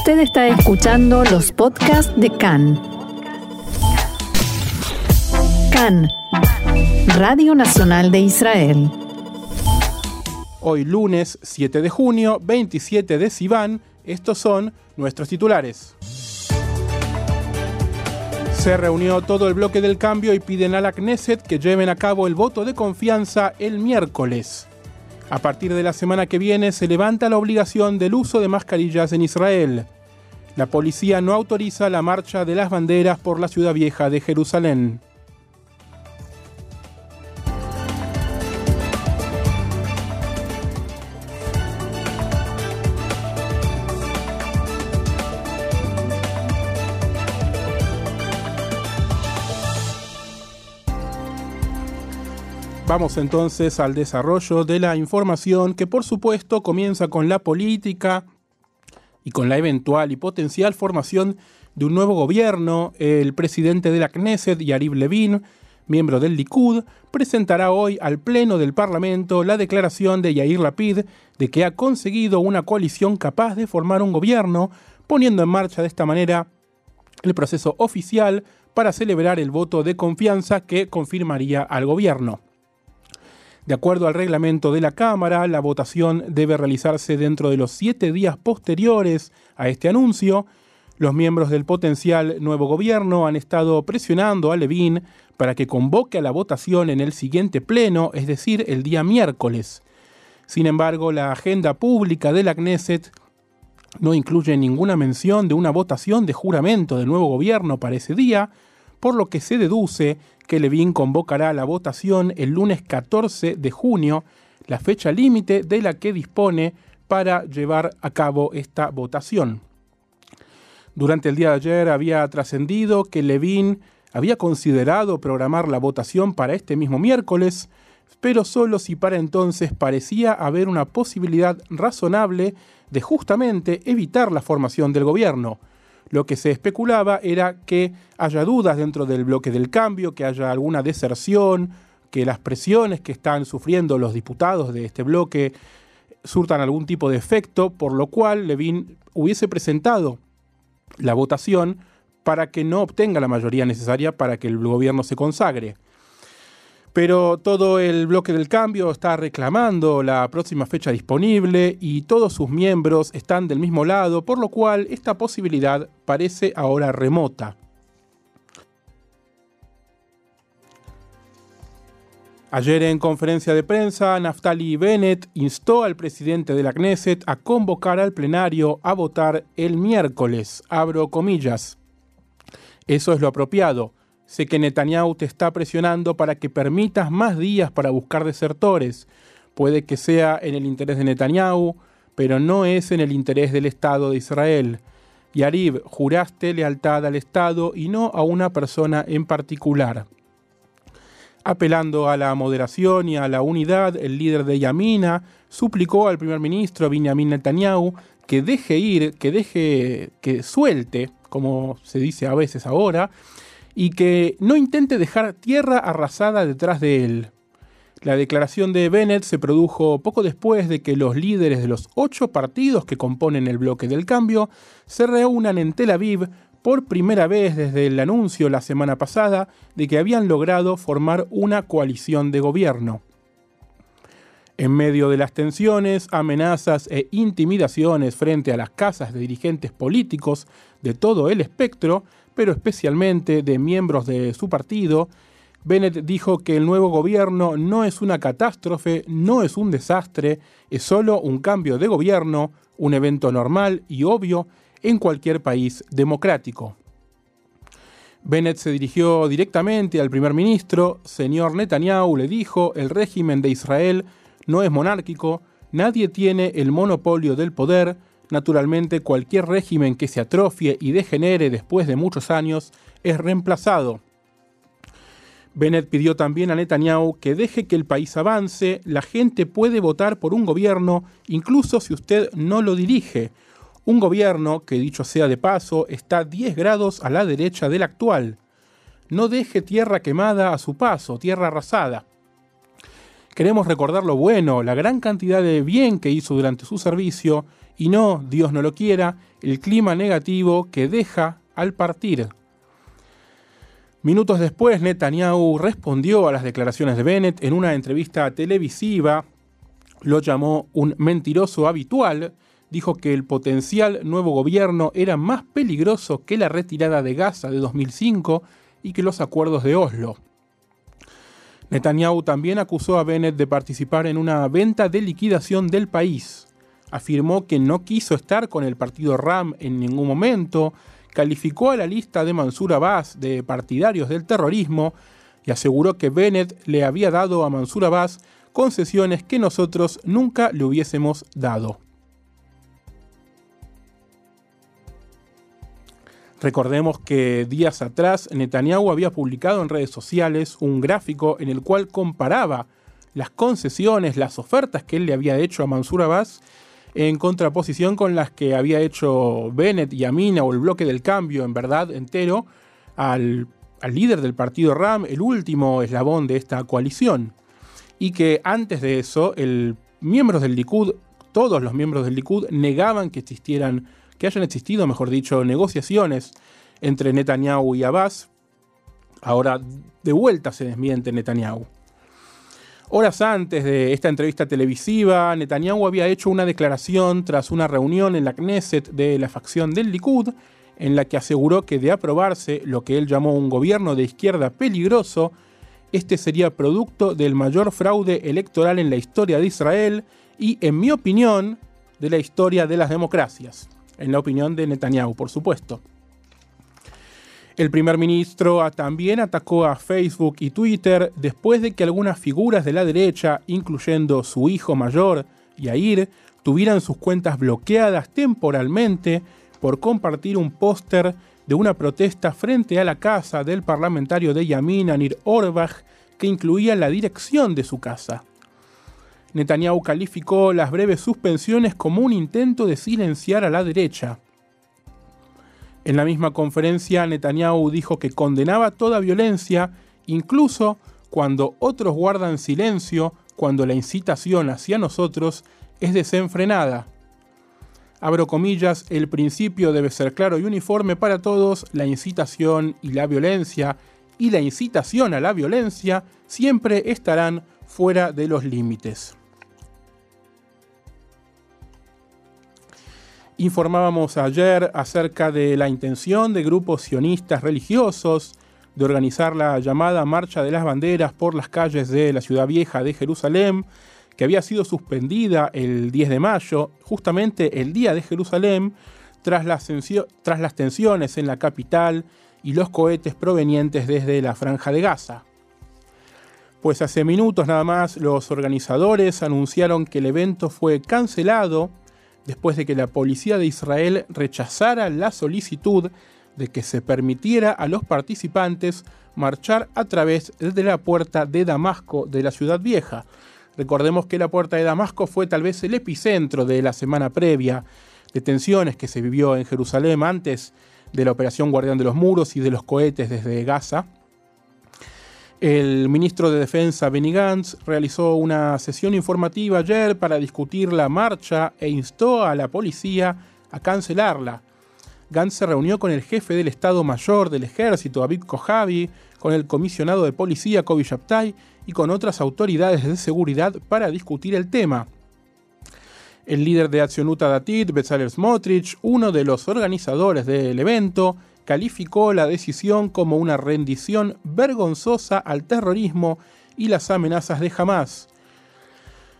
Usted está escuchando los podcasts de CAN. CAN, Radio Nacional de Israel. Hoy lunes 7 de junio, 27 de Sivan, estos son nuestros titulares. Se reunió todo el bloque del cambio y piden a la Knesset que lleven a cabo el voto de confianza el miércoles. A partir de la semana que viene se levanta la obligación del uso de mascarillas en Israel. La policía no autoriza la marcha de las banderas por la ciudad vieja de Jerusalén. Vamos entonces al desarrollo de la información que por supuesto comienza con la política y con la eventual y potencial formación de un nuevo gobierno. El presidente de la Knesset, Yariv Levin, miembro del Likud, presentará hoy al Pleno del Parlamento la declaración de Yair Lapid de que ha conseguido una coalición capaz de formar un gobierno, poniendo en marcha de esta manera el proceso oficial para celebrar el voto de confianza que confirmaría al gobierno. De acuerdo al reglamento de la Cámara, la votación debe realizarse dentro de los siete días posteriores a este anuncio. Los miembros del potencial nuevo gobierno han estado presionando a Levin para que convoque a la votación en el siguiente pleno, es decir, el día miércoles. Sin embargo, la agenda pública de la Knesset no incluye ninguna mención de una votación de juramento del nuevo gobierno para ese día, por lo que se deduce que Levin convocará la votación el lunes 14 de junio, la fecha límite de la que dispone para llevar a cabo esta votación. Durante el día de ayer había trascendido que Levin había considerado programar la votación para este mismo miércoles, pero solo si para entonces parecía haber una posibilidad razonable de justamente evitar la formación del gobierno, lo que se especulaba era que haya dudas dentro del bloque del cambio, que haya alguna deserción, que las presiones que están sufriendo los diputados de este bloque surtan algún tipo de efecto, por lo cual Levin hubiese presentado la votación para que no obtenga la mayoría necesaria para que el gobierno se consagre. Pero todo el bloque del cambio está reclamando la próxima fecha disponible y todos sus miembros están del mismo lado, por lo cual esta posibilidad parece ahora remota. Ayer en conferencia de prensa, Naftali Bennett instó al presidente de la Knesset a convocar al plenario a votar el miércoles. Abro comillas. Eso es lo apropiado. Sé que Netanyahu te está presionando para que permitas más días para buscar desertores. Puede que sea en el interés de Netanyahu, pero no es en el interés del Estado de Israel. Yarib, juraste lealtad al Estado y no a una persona en particular. Apelando a la moderación y a la unidad, el líder de Yamina suplicó al primer ministro Benjamin Netanyahu que deje ir, que deje, que suelte, como se dice a veces ahora, y que no intente dejar tierra arrasada detrás de él. La declaración de Bennett se produjo poco después de que los líderes de los ocho partidos que componen el bloque del cambio se reúnan en Tel Aviv por primera vez desde el anuncio la semana pasada de que habían logrado formar una coalición de gobierno. En medio de las tensiones, amenazas e intimidaciones frente a las casas de dirigentes políticos de todo el espectro, pero especialmente de miembros de su partido, Bennett dijo que el nuevo gobierno no es una catástrofe, no es un desastre, es solo un cambio de gobierno, un evento normal y obvio en cualquier país democrático. Bennett se dirigió directamente al primer ministro, señor Netanyahu le dijo, el régimen de Israel no es monárquico, nadie tiene el monopolio del poder, Naturalmente, cualquier régimen que se atrofie y degenere después de muchos años es reemplazado. Bennett pidió también a Netanyahu que deje que el país avance, la gente puede votar por un gobierno incluso si usted no lo dirige, un gobierno que dicho sea de paso está 10 grados a la derecha del actual. No deje tierra quemada a su paso, tierra arrasada. Queremos recordar lo bueno, la gran cantidad de bien que hizo durante su servicio y no, Dios no lo quiera, el clima negativo que deja al partir. Minutos después, Netanyahu respondió a las declaraciones de Bennett en una entrevista televisiva, lo llamó un mentiroso habitual, dijo que el potencial nuevo gobierno era más peligroso que la retirada de Gaza de 2005 y que los acuerdos de Oslo. Netanyahu también acusó a Bennett de participar en una venta de liquidación del país. Afirmó que no quiso estar con el partido RAM en ningún momento, calificó a la lista de Mansur Abbas de partidarios del terrorismo y aseguró que Bennett le había dado a Mansur Abbas concesiones que nosotros nunca le hubiésemos dado. Recordemos que días atrás Netanyahu había publicado en redes sociales un gráfico en el cual comparaba las concesiones, las ofertas que él le había hecho a Mansur Abbas en contraposición con las que había hecho Bennett y Amina o el bloque del cambio en verdad entero al, al líder del partido RAM, el último eslabón de esta coalición. Y que antes de eso, el miembros del Likud, todos los miembros del Likud negaban que existieran que hayan existido, mejor dicho, negociaciones entre Netanyahu y Abbas. Ahora de vuelta se desmiente Netanyahu. Horas antes de esta entrevista televisiva, Netanyahu había hecho una declaración tras una reunión en la Knesset de la facción del Likud, en la que aseguró que de aprobarse lo que él llamó un gobierno de izquierda peligroso, este sería producto del mayor fraude electoral en la historia de Israel y, en mi opinión, de la historia de las democracias en la opinión de Netanyahu, por supuesto. El primer ministro también atacó a Facebook y Twitter después de que algunas figuras de la derecha, incluyendo su hijo mayor, Yair, tuvieran sus cuentas bloqueadas temporalmente por compartir un póster de una protesta frente a la casa del parlamentario de Yamin Anir Orbach que incluía la dirección de su casa. Netanyahu calificó las breves suspensiones como un intento de silenciar a la derecha. En la misma conferencia, Netanyahu dijo que condenaba toda violencia, incluso cuando otros guardan silencio, cuando la incitación hacia nosotros es desenfrenada. Abro comillas, el principio debe ser claro y uniforme para todos, la incitación y la violencia y la incitación a la violencia siempre estarán fuera de los límites. Informábamos ayer acerca de la intención de grupos sionistas religiosos de organizar la llamada Marcha de las Banderas por las calles de la ciudad vieja de Jerusalén, que había sido suspendida el 10 de mayo, justamente el día de Jerusalén, tras las, tensiones en la capital y los cohetes provenientes desde la franja de Gaza. Pues hace minutos nada más los organizadores anunciaron que el evento fue cancelado después de que la policía de Israel rechazara la solicitud de que se permitiera a los participantes marchar a través de la puerta de Damasco de la ciudad vieja. Recordemos que la puerta de Damasco fue tal vez el epicentro de la semana previa de tensiones que se vivió en Jerusalén antes de la operación Guardián de los Muros y de los cohetes desde Gaza. El ministro de Defensa Benny Gantz realizó una sesión informativa ayer para discutir la marcha e instó a la policía a cancelarla. Gantz se reunió con el jefe del Estado Mayor del Ejército, Aviv Kojavi, con el comisionado de policía, Kobi Shabtai, y con otras autoridades de seguridad para discutir el tema. El líder de Accionuta Datit, Bezalel Smotrich, uno de los organizadores del evento, calificó la decisión como una rendición vergonzosa al terrorismo y las amenazas de Hamas.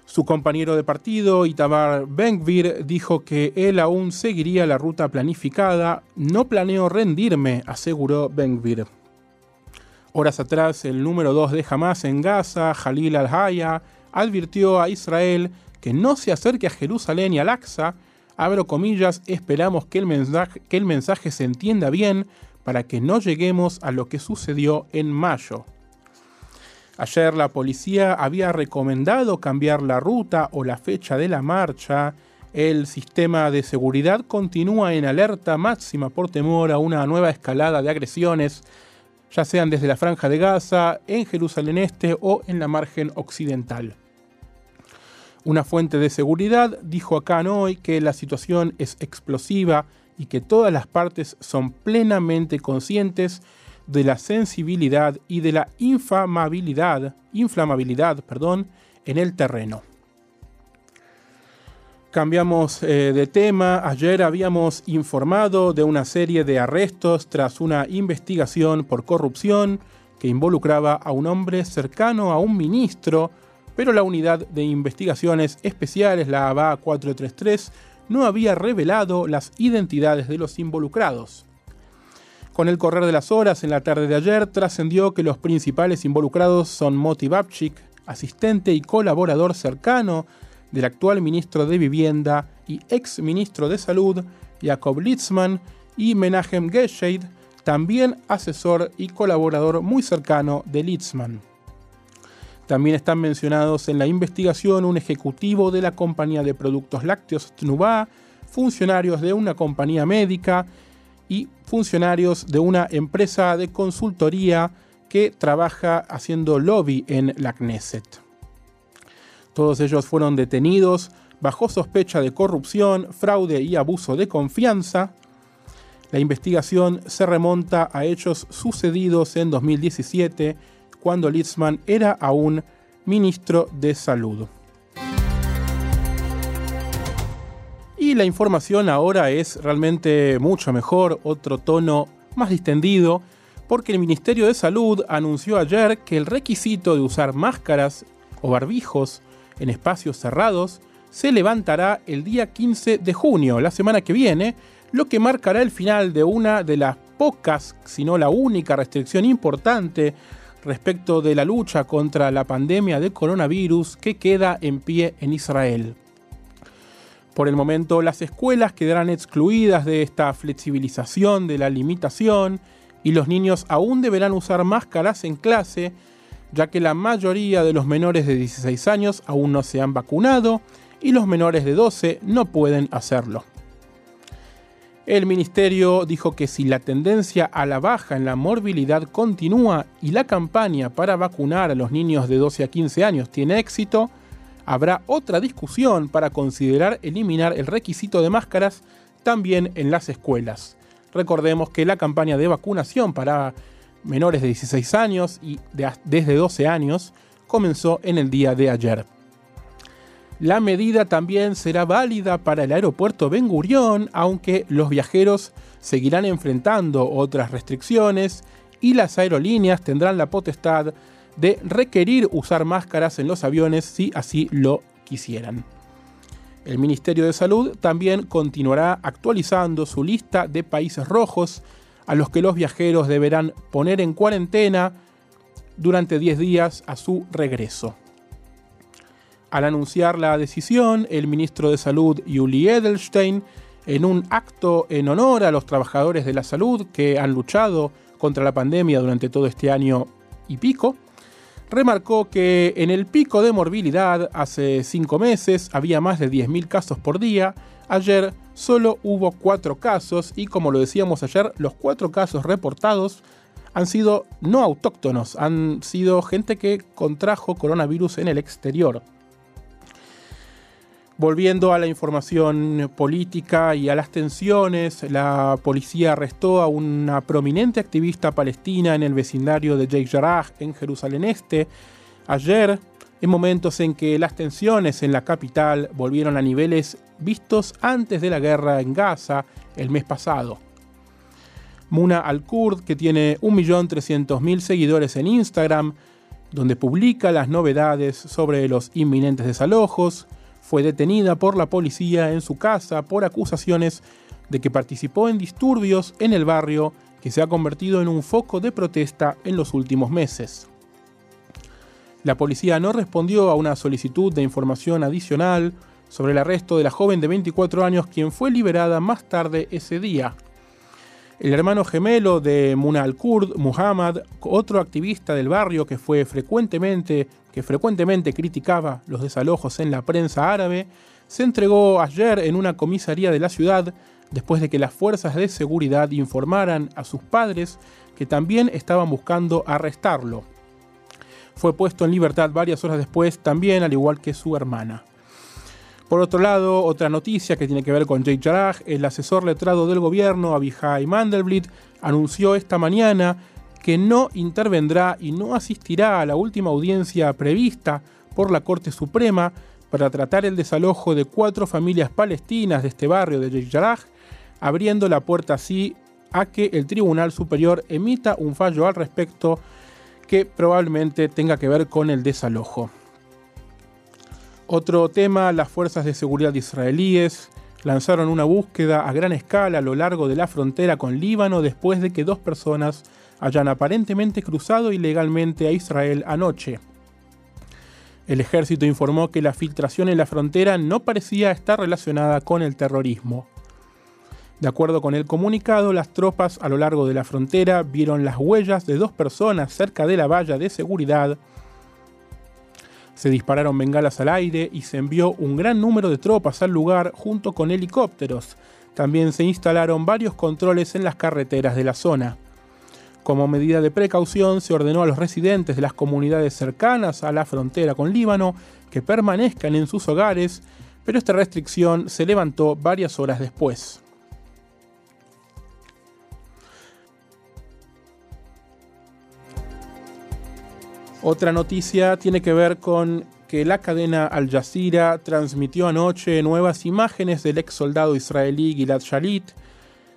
Su compañero de partido, Itamar Benkvir, dijo que él aún seguiría la ruta planificada. No planeo rendirme, aseguró Benkvir. Horas atrás, el número 2 de Hamas en Gaza, Jalil al-Haya, advirtió a Israel que no se acerque a Jerusalén y al-Aqsa abro comillas, esperamos que el, mensaje, que el mensaje se entienda bien para que no lleguemos a lo que sucedió en mayo. Ayer la policía había recomendado cambiar la ruta o la fecha de la marcha. El sistema de seguridad continúa en alerta máxima por temor a una nueva escalada de agresiones, ya sean desde la franja de Gaza, en Jerusalén Este o en la margen occidental. Una fuente de seguridad dijo a Khan hoy que la situación es explosiva y que todas las partes son plenamente conscientes de la sensibilidad y de la inflamabilidad, inflamabilidad perdón, en el terreno. Cambiamos eh, de tema. Ayer habíamos informado de una serie de arrestos tras una investigación por corrupción que involucraba a un hombre cercano a un ministro, pero la unidad de investigaciones especiales, la ABA 433, no había revelado las identidades de los involucrados. Con el correr de las horas, en la tarde de ayer, trascendió que los principales involucrados son Moti Babchik, asistente y colaborador cercano del actual ministro de Vivienda y ex ministro de Salud, Jacob Litzman, y Menachem Gesheid, también asesor y colaborador muy cercano de Litzman. También están mencionados en la investigación un ejecutivo de la compañía de productos lácteos Tnuba, funcionarios de una compañía médica y funcionarios de una empresa de consultoría que trabaja haciendo lobby en la Knesset. Todos ellos fueron detenidos bajo sospecha de corrupción, fraude y abuso de confianza. La investigación se remonta a hechos sucedidos en 2017, cuando Litzman era aún ministro de Salud. Y la información ahora es realmente mucho mejor, otro tono más distendido, porque el Ministerio de Salud anunció ayer que el requisito de usar máscaras o barbijos en espacios cerrados se levantará el día 15 de junio, la semana que viene, lo que marcará el final de una de las pocas, si no la única restricción importante respecto de la lucha contra la pandemia de coronavirus que queda en pie en Israel. Por el momento, las escuelas quedarán excluidas de esta flexibilización de la limitación y los niños aún deberán usar máscaras en clase ya que la mayoría de los menores de 16 años aún no se han vacunado y los menores de 12 no pueden hacerlo. El ministerio dijo que si la tendencia a la baja en la morbilidad continúa y la campaña para vacunar a los niños de 12 a 15 años tiene éxito, habrá otra discusión para considerar eliminar el requisito de máscaras también en las escuelas. Recordemos que la campaña de vacunación para menores de 16 años y desde 12 años comenzó en el día de ayer. La medida también será válida para el aeropuerto Ben Gurión, aunque los viajeros seguirán enfrentando otras restricciones y las aerolíneas tendrán la potestad de requerir usar máscaras en los aviones si así lo quisieran. El Ministerio de Salud también continuará actualizando su lista de países rojos a los que los viajeros deberán poner en cuarentena durante 10 días a su regreso. Al anunciar la decisión, el ministro de Salud Yuli Edelstein, en un acto en honor a los trabajadores de la salud que han luchado contra la pandemia durante todo este año y pico, remarcó que en el pico de morbilidad hace cinco meses había más de 10.000 casos por día, ayer solo hubo cuatro casos y como lo decíamos ayer, los cuatro casos reportados han sido no autóctonos, han sido gente que contrajo coronavirus en el exterior. Volviendo a la información política y a las tensiones, la policía arrestó a una prominente activista palestina en el vecindario de Sheikh Jarrah en Jerusalén Este ayer en momentos en que las tensiones en la capital volvieron a niveles vistos antes de la guerra en Gaza el mes pasado. Muna Al-Kurd, que tiene 1.300.000 seguidores en Instagram, donde publica las novedades sobre los inminentes desalojos, fue detenida por la policía en su casa por acusaciones de que participó en disturbios en el barrio que se ha convertido en un foco de protesta en los últimos meses. La policía no respondió a una solicitud de información adicional sobre el arresto de la joven de 24 años quien fue liberada más tarde ese día. El hermano gemelo de Muna al-Kurd, Muhammad, otro activista del barrio que fue frecuentemente que frecuentemente criticaba los desalojos en la prensa árabe, se entregó ayer en una comisaría de la ciudad después de que las fuerzas de seguridad informaran a sus padres que también estaban buscando arrestarlo fue puesto en libertad varias horas después también, al igual que su hermana. Por otro lado, otra noticia que tiene que ver con Jay Jarrah, el asesor letrado del gobierno, Abihai Mandelblit, anunció esta mañana que no intervendrá y no asistirá a la última audiencia prevista por la Corte Suprema para tratar el desalojo de cuatro familias palestinas de este barrio de Jarrah, abriendo la puerta así a que el Tribunal Superior emita un fallo al respecto que probablemente tenga que ver con el desalojo. Otro tema, las fuerzas de seguridad israelíes lanzaron una búsqueda a gran escala a lo largo de la frontera con Líbano después de que dos personas hayan aparentemente cruzado ilegalmente a Israel anoche. El ejército informó que la filtración en la frontera no parecía estar relacionada con el terrorismo. De acuerdo con el comunicado, las tropas a lo largo de la frontera vieron las huellas de dos personas cerca de la valla de seguridad se dispararon bengalas al aire y se envió un gran número de tropas al lugar junto con helicópteros. También se instalaron varios controles en las carreteras de la zona. Como medida de precaución, se ordenó a los residentes de las comunidades cercanas a la frontera con Líbano que permanezcan en sus hogares, pero esta restricción se levantó varias horas después. Otra noticia tiene que ver con que la cadena Al Jazeera transmitió anoche nuevas imágenes del ex soldado israelí Gilad Shalit,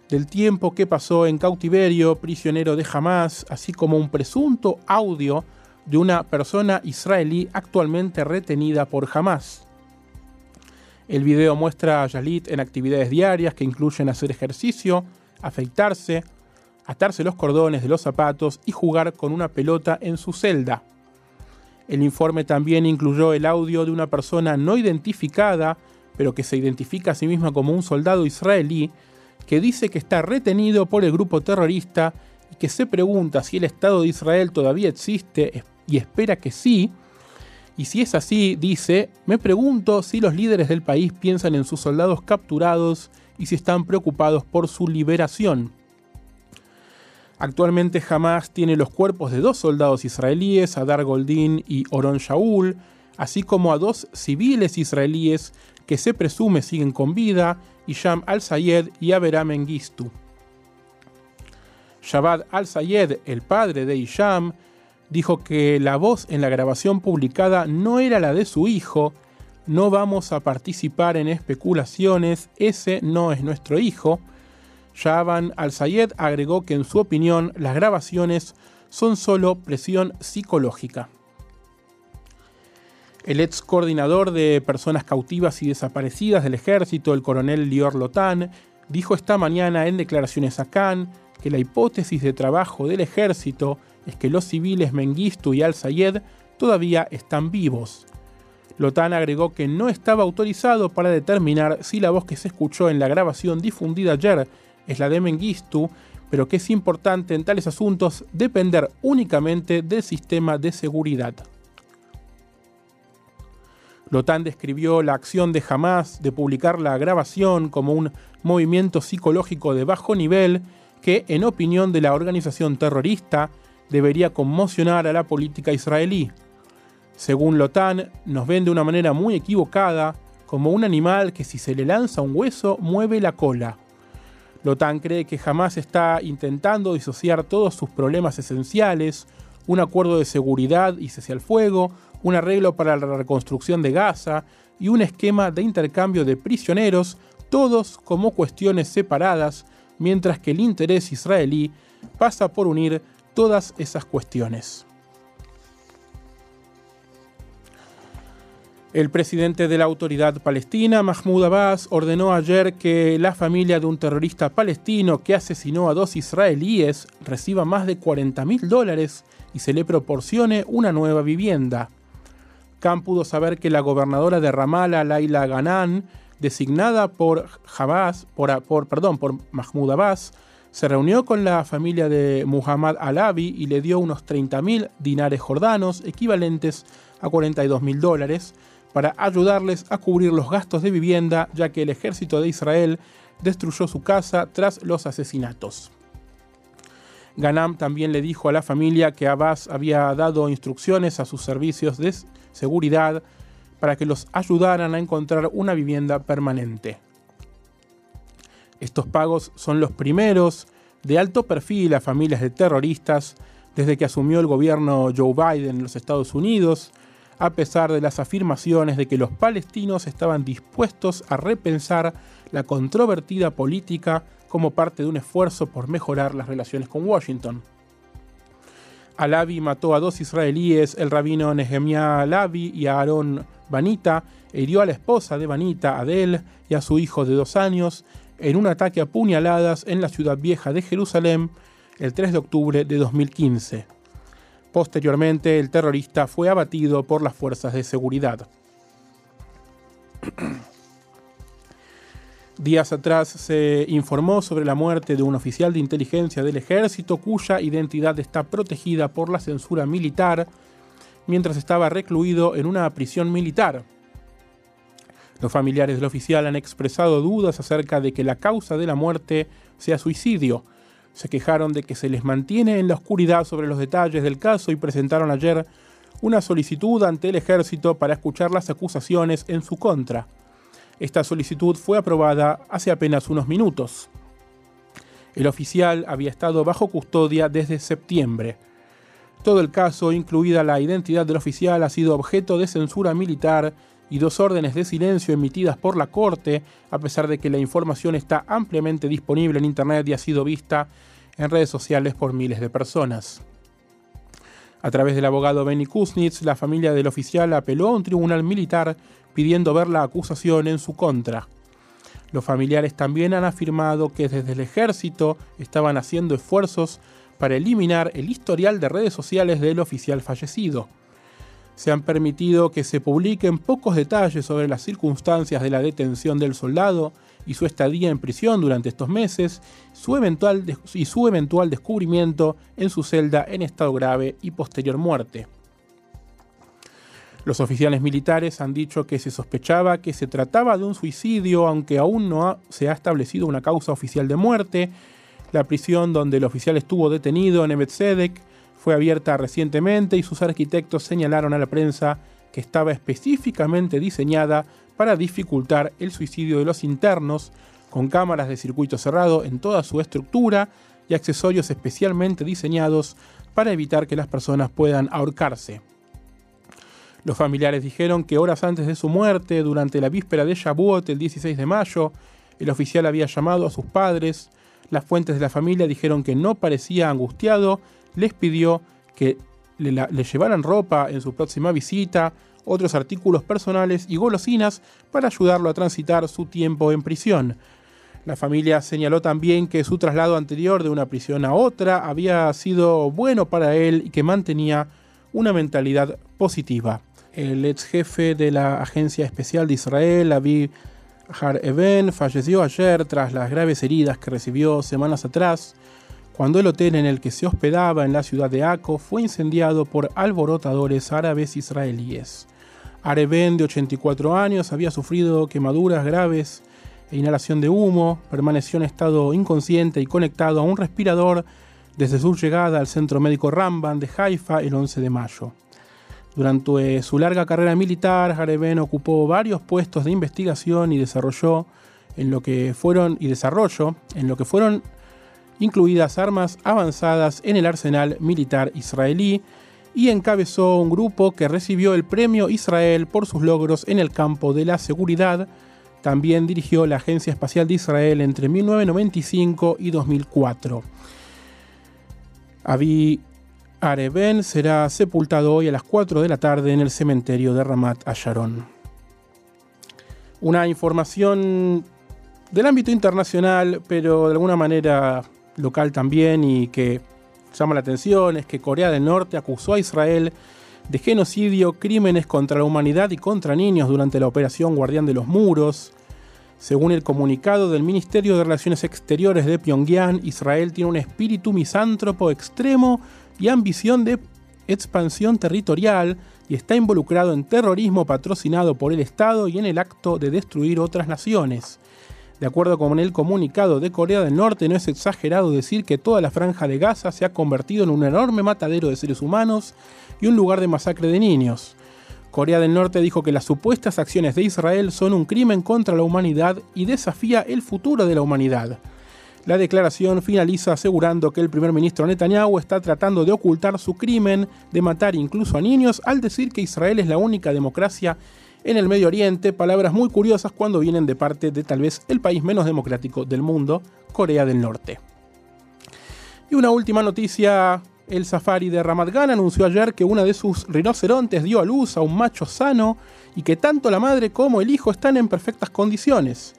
del tiempo que pasó en cautiverio, prisionero de Hamas, así como un presunto audio de una persona israelí actualmente retenida por Hamas. El video muestra a Shalit en actividades diarias que incluyen hacer ejercicio, afeitarse, atarse los cordones de los zapatos y jugar con una pelota en su celda. El informe también incluyó el audio de una persona no identificada, pero que se identifica a sí misma como un soldado israelí, que dice que está retenido por el grupo terrorista y que se pregunta si el Estado de Israel todavía existe y espera que sí. Y si es así, dice, me pregunto si los líderes del país piensan en sus soldados capturados y si están preocupados por su liberación. Actualmente Hamas tiene los cuerpos de dos soldados israelíes, Adar Goldin y Oron Shaul, así como a dos civiles israelíes que se presume siguen con vida, Isham al-Sayed y Abraham Mengistu. Shabbat al-Sayed, el padre de Isham, dijo que la voz en la grabación publicada no era la de su hijo, no vamos a participar en especulaciones, ese no es nuestro hijo, Shaban al-Sayed agregó que en su opinión las grabaciones son solo presión psicológica. El ex coordinador de personas cautivas y desaparecidas del ejército, el coronel Lior Lotan, dijo esta mañana en declaraciones a Cannes que la hipótesis de trabajo del ejército es que los civiles Mengistu y al-Sayed todavía están vivos. Lotan agregó que no estaba autorizado para determinar si la voz que se escuchó en la grabación difundida ayer es la de Mengistu, pero que es importante en tales asuntos depender únicamente del sistema de seguridad. Lotan describió la acción de Hamas de publicar la grabación como un movimiento psicológico de bajo nivel que, en opinión de la organización terrorista, debería conmocionar a la política israelí. Según Lotan, nos ven de una manera muy equivocada como un animal que si se le lanza un hueso mueve la cola. Lotan cree que jamás está intentando disociar todos sus problemas esenciales, un acuerdo de seguridad y cese al fuego, un arreglo para la reconstrucción de Gaza y un esquema de intercambio de prisioneros, todos como cuestiones separadas, mientras que el interés israelí pasa por unir todas esas cuestiones. El presidente de la autoridad palestina, Mahmoud Abbas, ordenó ayer que la familia de un terrorista palestino que asesinó a dos israelíes reciba más de 40 mil dólares y se le proporcione una nueva vivienda. Khan pudo saber que la gobernadora de Ramallah, Laila Ganan, designada por Abbas, por, perdón, por Mahmoud Abbas, se reunió con la familia de Muhammad Alavi y le dio unos 30 mil dinares jordanos, equivalentes a 42 mil dólares, para ayudarles a cubrir los gastos de vivienda, ya que el ejército de Israel destruyó su casa tras los asesinatos. Ganam también le dijo a la familia que Abbas había dado instrucciones a sus servicios de seguridad para que los ayudaran a encontrar una vivienda permanente. Estos pagos son los primeros de alto perfil a familias de terroristas desde que asumió el gobierno Joe Biden en los Estados Unidos, a pesar de las afirmaciones de que los palestinos estaban dispuestos a repensar la controvertida política como parte de un esfuerzo por mejorar las relaciones con Washington. Alavi mató a dos israelíes, el rabino Nehemiah Alavi y a Aaron Banita, e hirió a la esposa de Banita, Adel, y a su hijo de dos años, en un ataque a puñaladas en la ciudad vieja de Jerusalén el 3 de octubre de 2015. Posteriormente, el terrorista fue abatido por las fuerzas de seguridad. Días atrás se informó sobre la muerte de un oficial de inteligencia del ejército cuya identidad está protegida por la censura militar mientras estaba recluido en una prisión militar. Los familiares del oficial han expresado dudas acerca de que la causa de la muerte sea suicidio. Se quejaron de que se les mantiene en la oscuridad sobre los detalles del caso y presentaron ayer una solicitud ante el ejército para escuchar las acusaciones en su contra. Esta solicitud fue aprobada hace apenas unos minutos. El oficial había estado bajo custodia desde septiembre. Todo el caso, incluida la identidad del oficial, ha sido objeto de censura militar y dos órdenes de silencio emitidas por la Corte, a pesar de que la información está ampliamente disponible en Internet y ha sido vista en redes sociales por miles de personas. A través del abogado Benny Kuznitz, la familia del oficial apeló a un tribunal militar pidiendo ver la acusación en su contra. Los familiares también han afirmado que desde el ejército estaban haciendo esfuerzos para eliminar el historial de redes sociales del oficial fallecido se han permitido que se publiquen pocos detalles sobre las circunstancias de la detención del soldado y su estadía en prisión durante estos meses su eventual y su eventual descubrimiento en su celda en estado grave y posterior muerte. Los oficiales militares han dicho que se sospechaba que se trataba de un suicidio, aunque aún no se ha establecido una causa oficial de muerte. La prisión donde el oficial estuvo detenido, en Emetzedek, fue abierta recientemente y sus arquitectos señalaron a la prensa que estaba específicamente diseñada para dificultar el suicidio de los internos, con cámaras de circuito cerrado en toda su estructura y accesorios especialmente diseñados para evitar que las personas puedan ahorcarse. Los familiares dijeron que horas antes de su muerte, durante la víspera de Shavuot, el 16 de mayo, el oficial había llamado a sus padres. Las fuentes de la familia dijeron que no parecía angustiado les pidió que le, llevaran ropa en su próxima visita, otros artículos personales y golosinas para ayudarlo a transitar su tiempo en prisión. La familia señaló también que su traslado anterior de una prisión a otra había sido bueno para él y que mantenía una mentalidad positiva. El ex jefe de la Agencia Especial de Israel, Aviv Har Even, falleció ayer tras las graves heridas que recibió semanas atrás cuando el hotel en el que se hospedaba en la ciudad de Aco fue incendiado por alborotadores árabes israelíes. Areben, de 84 años, había sufrido quemaduras graves e inhalación de humo, permaneció en estado inconsciente y conectado a un respirador desde su llegada al centro médico Ramban de Haifa el 11 de mayo. Durante su larga carrera militar, Areben ocupó varios puestos de investigación y desarrolló en lo que fueron y desarrollo en lo que fueron incluidas armas avanzadas en el arsenal militar israelí, y encabezó un grupo que recibió el premio Israel por sus logros en el campo de la seguridad. También dirigió la Agencia Espacial de Israel entre 1995 y 2004. Avi Areben será sepultado hoy a las 4 de la tarde en el cementerio de Ramat Asharon. Una información del ámbito internacional, pero de alguna manera local también y que llama la atención es que Corea del Norte acusó a Israel de genocidio, crímenes contra la humanidad y contra niños durante la operación Guardián de los Muros. Según el comunicado del Ministerio de Relaciones Exteriores de Pyongyang, Israel tiene un espíritu misántropo extremo y ambición de expansión territorial y está involucrado en terrorismo patrocinado por el Estado y en el acto de destruir otras naciones. De acuerdo con el comunicado de Corea del Norte, no es exagerado decir que toda la franja de Gaza se ha convertido en un enorme matadero de seres humanos y un lugar de masacre de niños. Corea del Norte dijo que las supuestas acciones de Israel son un crimen contra la humanidad y desafía el futuro de la humanidad. La declaración finaliza asegurando que el primer ministro Netanyahu está tratando de ocultar su crimen de matar incluso a niños al decir que Israel es la única democracia en el Medio Oriente, palabras muy curiosas cuando vienen de parte de tal vez el país menos democrático del mundo, Corea del Norte. Y una última noticia el safari de Ramat Gan anunció ayer que una de sus rinocerontes dio a luz a un macho sano y que tanto la madre como el hijo están en perfectas condiciones.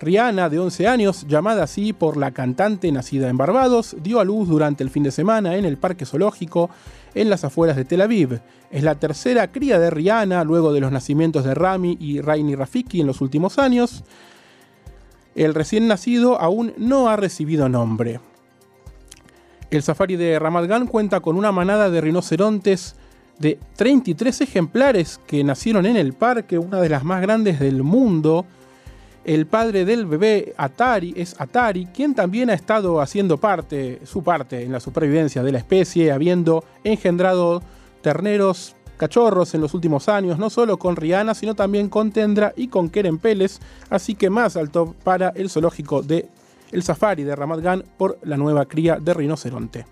Rihanna, de 11 años, llamada así por la cantante nacida en Barbados, dio a luz durante el fin de semana en el parque zoológico en las afueras de Tel Aviv. Es la tercera cría de Rihanna luego de los nacimientos de Rami y Raini Rafiki en los últimos años. El recién nacido aún no ha recibido nombre. El safari de Ramat cuenta con una manada de rinocerontes de 33 ejemplares que nacieron en el parque, una de las más grandes del mundo. El padre del bebé Atari es Atari, quien también ha estado haciendo parte, su parte en la supervivencia de la especie, habiendo engendrado terneros, cachorros en los últimos años, no solo con Rihanna, sino también con Tendra y con Keren Peles, así que más alto para el zoológico de el safari de Ramat Gan por la nueva cría de rinoceronte.